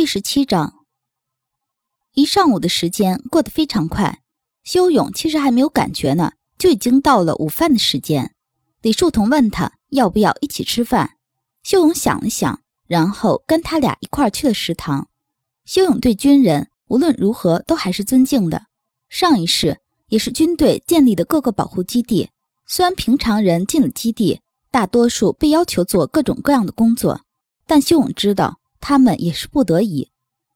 第十七章，一上午的时间过得非常快。修勇其实还没有感觉呢，就已经到了午饭的时间。李树桐问他要不要一起吃饭，修勇想了想，然后跟他俩一块儿去了食堂。修勇对军人无论如何都还是尊敬的，上一世也是军队建立的各个保护基地。虽然平常人进了基地，大多数被要求做各种各样的工作，但修勇知道。他们也是不得已，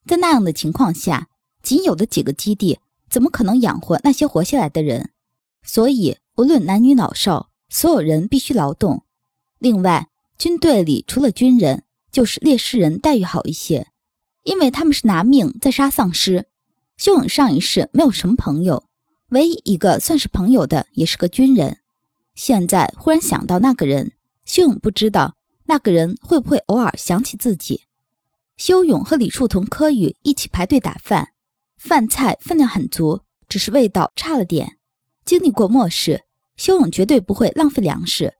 在那样的情况下，仅有的几个基地怎么可能养活那些活下来的人？所以，无论男女老少，所有人必须劳动。另外，军队里除了军人，就是烈士人待遇好一些，因为他们是拿命在杀丧尸。修勇上一世没有什么朋友，唯一一个算是朋友的也是个军人。现在忽然想到那个人，修勇不知道那个人会不会偶尔想起自己。修勇和李树桐、柯宇一起排队打饭，饭菜分量很足，只是味道差了点。经历过末世，修勇绝对不会浪费粮食，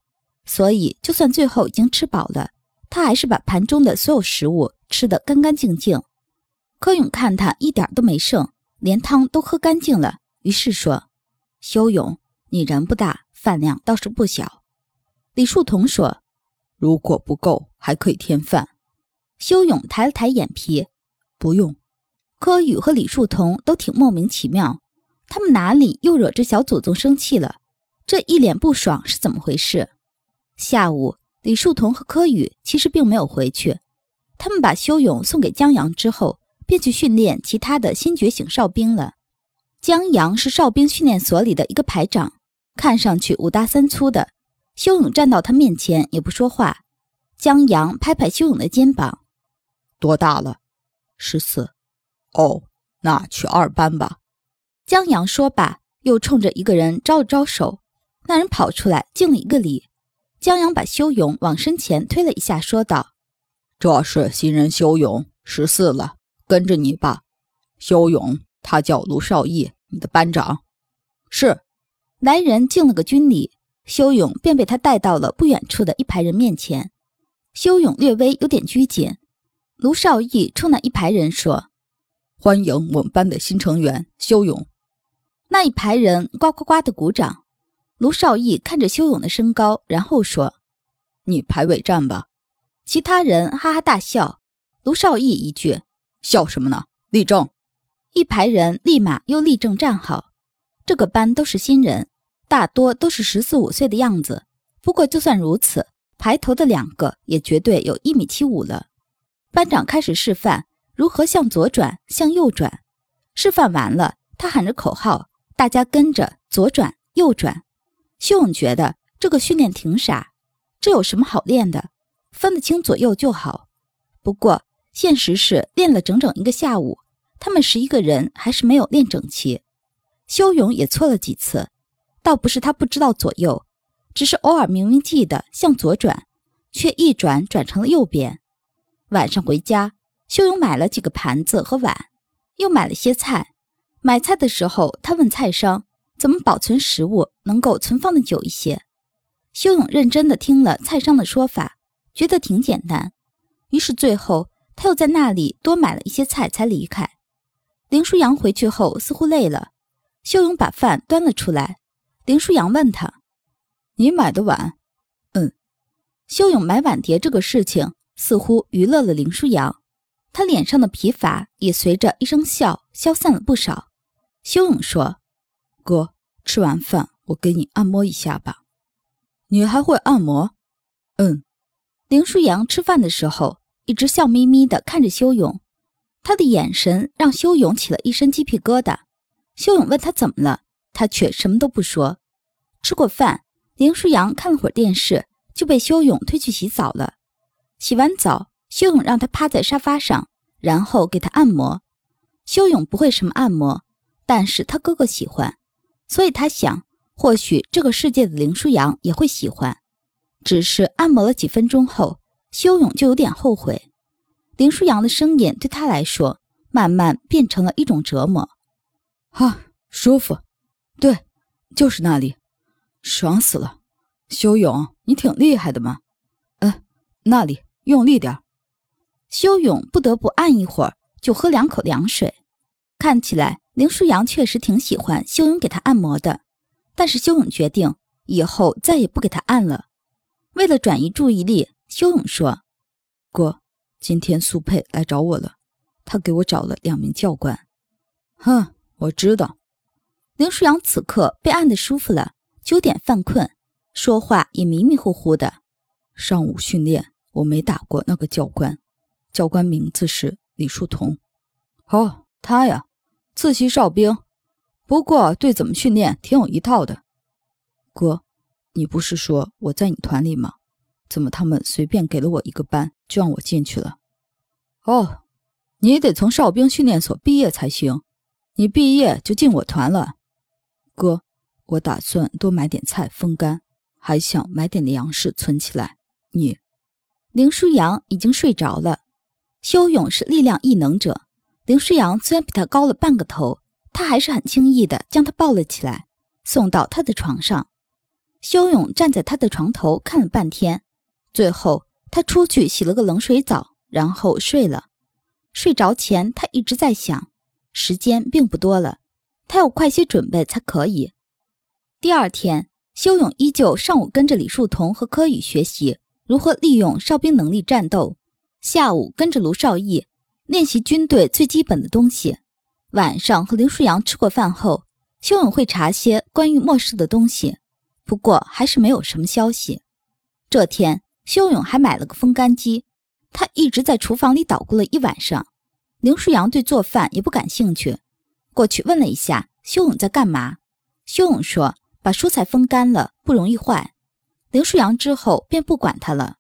所以就算最后已经吃饱了，他还是把盘中的所有食物吃得干干净净。柯勇看他一点都没剩，连汤都喝干净了，于是说：“修勇，你人不大，饭量倒是不小。”李树桐说：“如果不够，还可以添饭。”修勇抬了抬眼皮，不用。柯宇和李树桐都挺莫名其妙，他们哪里又惹这小祖宗生气了？这一脸不爽是怎么回事？下午，李树桐和柯宇其实并没有回去，他们把修勇送给江阳之后，便去训练其他的新觉醒哨兵了。江阳是哨兵训练所里的一个排长，看上去五大三粗的。修勇站到他面前也不说话。江阳拍拍修勇的肩膀。多大了？十四。哦，那去二班吧。江阳说罢，又冲着一个人招了招手。那人跑出来敬了一个礼。江阳把修勇往身前推了一下，说道：“这是新人修勇，十四了，跟着你吧。修勇，他叫卢少义，你的班长。”是。来人敬了个军礼，修勇便被他带到了不远处的一排人面前。修勇略微有点拘谨。卢少义冲那一排人说：“欢迎我们班的新成员修勇。”那一排人呱呱呱的鼓掌。卢少义看着修勇的身高，然后说：“你排尾站吧。”其他人哈哈大笑。卢少义一句：“笑什么呢？”立正。一排人立马又立正站好。这个班都是新人，大多都是十四五岁的样子。不过就算如此，排头的两个也绝对有一米七五了。班长开始示范如何向左转、向右转。示范完了，他喊着口号，大家跟着左转、右转。修勇觉得这个训练挺傻，这有什么好练的？分得清左右就好。不过现实是练了整整一个下午，他们十一个人还是没有练整齐。修勇也错了几次，倒不是他不知道左右，只是偶尔明明记得向左转，却一转转成了右边。晚上回家，修勇买了几个盘子和碗，又买了些菜。买菜的时候，他问菜商怎么保存食物能够存放的久一些。修勇认真的听了菜商的说法，觉得挺简单。于是最后他又在那里多买了一些菜才离开。林舒扬回去后似乎累了，修勇把饭端了出来。林舒扬问他：“你买的碗？”“嗯。”修勇买碗碟这个事情。似乎娱乐了林舒扬，他脸上的疲乏也随着一声笑消散了不少。修勇说：“哥，吃完饭我给你按摩一下吧。你还会按摩？”“嗯。”林舒扬吃饭的时候一直笑眯眯地看着修勇，他的眼神让修勇起了一身鸡皮疙瘩。修勇问他怎么了，他却什么都不说。吃过饭，林舒扬看了会儿电视，就被修勇推去洗澡了。洗完澡，修勇让他趴在沙发上，然后给他按摩。修勇不会什么按摩，但是他哥哥喜欢，所以他想，或许这个世界的林舒扬也会喜欢。只是按摩了几分钟后，修勇就有点后悔。林舒扬的声音对他来说，慢慢变成了一种折磨。啊，舒服，对，就是那里，爽死了。修勇，你挺厉害的嘛。那里。用力点修勇不得不按一会儿就喝两口凉水。看起来林舒扬确实挺喜欢修勇给他按摩的，但是修勇决定以后再也不给他按了。为了转移注意力，修勇说：“哥，今天苏佩来找我了，他给我找了两名教官。”哼，我知道。林舒扬此刻被按的舒服了，就有点犯困，说话也迷迷糊糊的。上午训练我没打过那个教官，教官名字是李树桐。哦，他呀，自习哨兵，不过对怎么训练挺有一套的。哥，你不是说我在你团里吗？怎么他们随便给了我一个班就让我进去了？哦，你得从哨兵训练所毕业才行。你毕业就进我团了。哥，我打算多买点菜风干，还想买点粮食存起来。你，林舒扬已经睡着了。修勇是力量异能者，林舒扬虽然比他高了半个头，他还是很轻易的将他抱了起来，送到他的床上。修勇站在他的床头看了半天，最后他出去洗了个冷水澡，然后睡了。睡着前，他一直在想，时间并不多了，他要快些准备才可以。第二天，修勇依旧上午跟着李树桐和柯宇学习。如何利用哨兵能力战斗？下午跟着卢少义练习军队最基本的东西。晚上和林舒扬吃过饭后，修勇会查些关于末世的东西，不过还是没有什么消息。这天，修勇还买了个风干机，他一直在厨房里捣鼓了一晚上。林舒扬对做饭也不感兴趣，过去问了一下修勇在干嘛。修勇说：“把蔬菜风干了，不容易坏。”林舒扬之后便不管他了。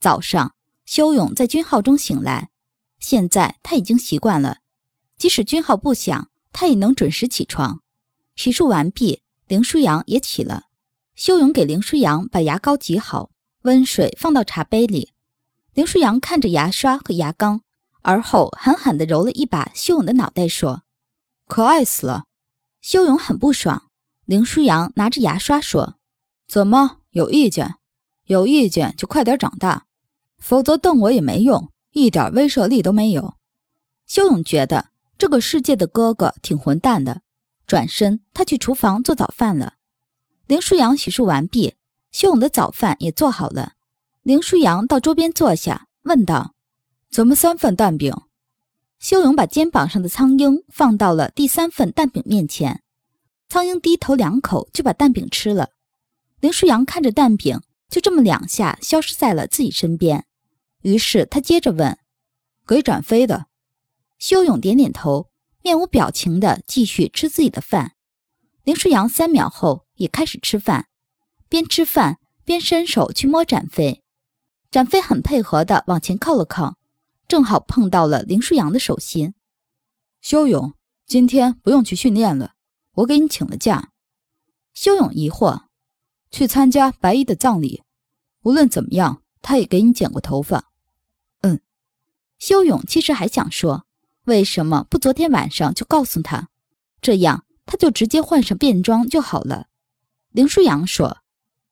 早上，修勇在军号中醒来，现在他已经习惯了，即使军号不响，他也能准时起床。洗漱完毕，林舒扬也起了。修勇给林舒扬把牙膏挤好，温水放到茶杯里。林舒扬看着牙刷和牙缸，而后狠狠地揉了一把修勇的脑袋，说：“可爱死了。”修勇很不爽。林舒扬拿着牙刷说：“怎么？”有意见，有意见就快点长大，否则瞪我也没用，一点威慑力都没有。修勇觉得这个世界的哥哥挺混蛋的，转身他去厨房做早饭了。林舒扬洗漱完毕，修勇的早饭也做好了。林舒扬到桌边坐下，问道：“怎么三份蛋饼？”修勇把肩膀上的苍鹰放到了第三份蛋饼面前，苍鹰低头两口就把蛋饼吃了。林舒扬看着蛋饼，就这么两下消失在了自己身边。于是他接着问：“给展飞的。”修勇点点头，面无表情地继续吃自己的饭。林舒扬三秒后也开始吃饭，边吃饭边伸手去摸展飞。展飞很配合地往前靠了靠，正好碰到了林舒扬的手心。修勇，今天不用去训练了，我给你请了假。修勇疑惑。去参加白衣的葬礼，无论怎么样，他也给你剪过头发。嗯，修勇其实还想说，为什么不昨天晚上就告诉他，这样他就直接换上便装就好了。林舒扬说：“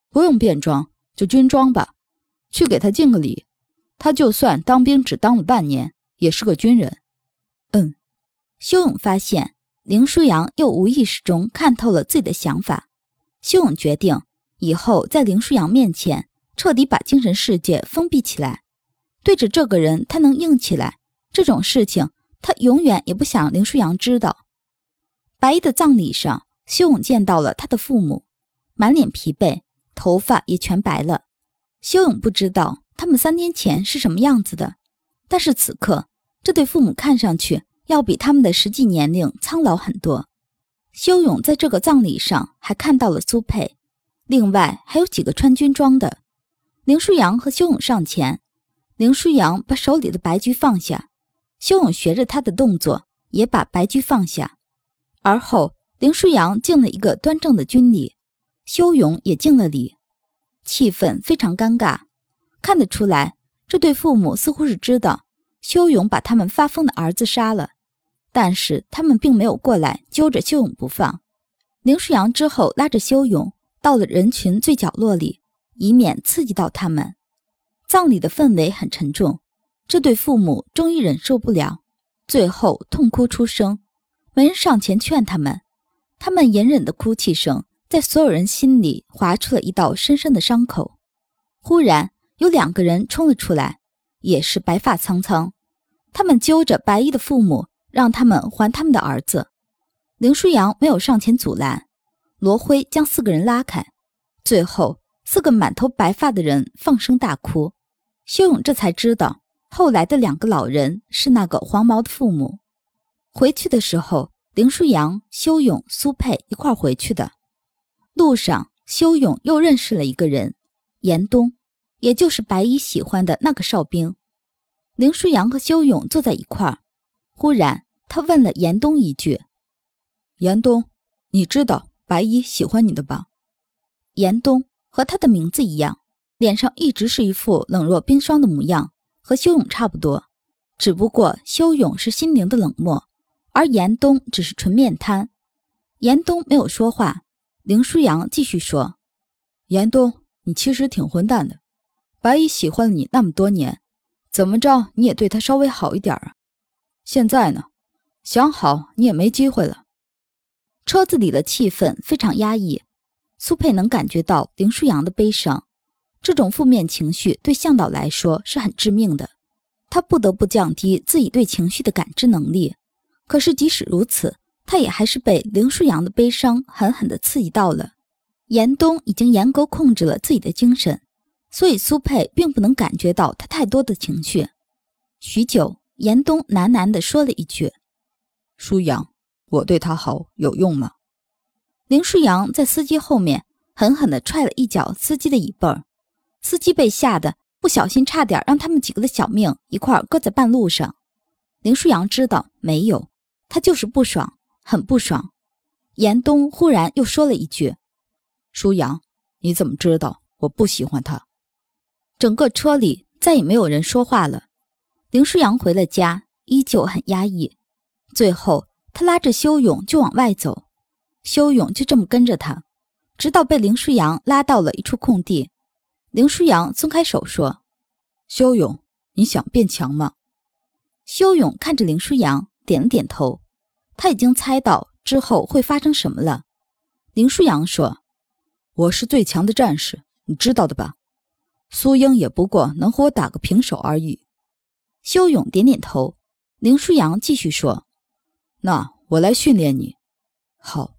不用便装，就军装吧，去给他敬个礼。他就算当兵只当了半年，也是个军人。”嗯，修勇发现林舒扬又无意识中看透了自己的想法，修勇决定。以后在林舒扬面前彻底把精神世界封闭起来，对着这个人他能硬起来，这种事情他永远也不想林舒扬知道。白衣的葬礼上，修勇见到了他的父母，满脸疲惫，头发也全白了。修勇不知道他们三天前是什么样子的，但是此刻这对父母看上去要比他们的实际年龄苍老很多。修勇在这个葬礼上还看到了苏佩。另外还有几个穿军装的，林舒扬和修勇上前。林舒扬把手里的白驹放下，修勇学着他的动作，也把白驹放下。而后，林舒扬敬了一个端正的军礼，修勇也敬了礼，气氛非常尴尬。看得出来，这对父母似乎是知道修勇把他们发疯的儿子杀了，但是他们并没有过来揪着修勇不放。林舒扬之后拉着修勇。到了人群最角落里，以免刺激到他们。葬礼的氛围很沉重，这对父母终于忍受不了，最后痛哭出声。没人上前劝他们，他们隐忍的哭泣声在所有人心里划出了一道深深的伤口。忽然，有两个人冲了出来，也是白发苍苍。他们揪着白衣的父母，让他们还他们的儿子。林舒扬没有上前阻拦，罗辉将四个人拉开。最后，四个满头白发的人放声大哭。修勇这才知道，后来的两个老人是那个黄毛的父母。回去的时候，林舒扬、修勇、苏佩一块回去的。路上，修勇又认识了一个人，严冬，也就是白衣喜欢的那个哨兵。林舒扬和修勇坐在一块儿，忽然他问了严冬一句：“严冬，你知道白衣喜欢你的吧？”严冬和他的名字一样，脸上一直是一副冷若冰霜的模样，和修勇差不多，只不过修勇是心灵的冷漠。而严冬只是纯面瘫，严冬没有说话。林舒扬继续说：“严冬，你其实挺混蛋的。白衣喜欢了你那么多年，怎么着你也对他稍微好一点啊？现在呢，想好你也没机会了。”车子里的气氛非常压抑，苏佩能感觉到林舒扬的悲伤。这种负面情绪对向导来说是很致命的，他不得不降低自己对情绪的感知能力。可是，即使如此，他也还是被林舒扬的悲伤狠狠地刺激到了。严冬已经严格控制了自己的精神，所以苏佩并不能感觉到他太多的情绪。许久，严冬喃喃地说了一句：“舒扬，我对他好有用吗？”林舒扬在司机后面狠狠地踹了一脚司机的尾巴，司机被吓得不小心，差点让他们几个的小命一块搁在半路上。林舒扬知道没有。他就是不爽，很不爽。严冬忽然又说了一句：“舒扬，你怎么知道我不喜欢他？”整个车里再也没有人说话了。林舒扬回了家，依旧很压抑。最后，他拉着修勇就往外走，修勇就这么跟着他，直到被林舒扬拉到了一处空地。林舒扬松开手说：“修勇，你想变强吗？”修勇看着林舒扬，点了点头。他已经猜到之后会发生什么了。林舒扬说：“我是最强的战士，你知道的吧？苏英也不过能和我打个平手而已。”修勇点点头。林舒扬继续说：“那我来训练你。好，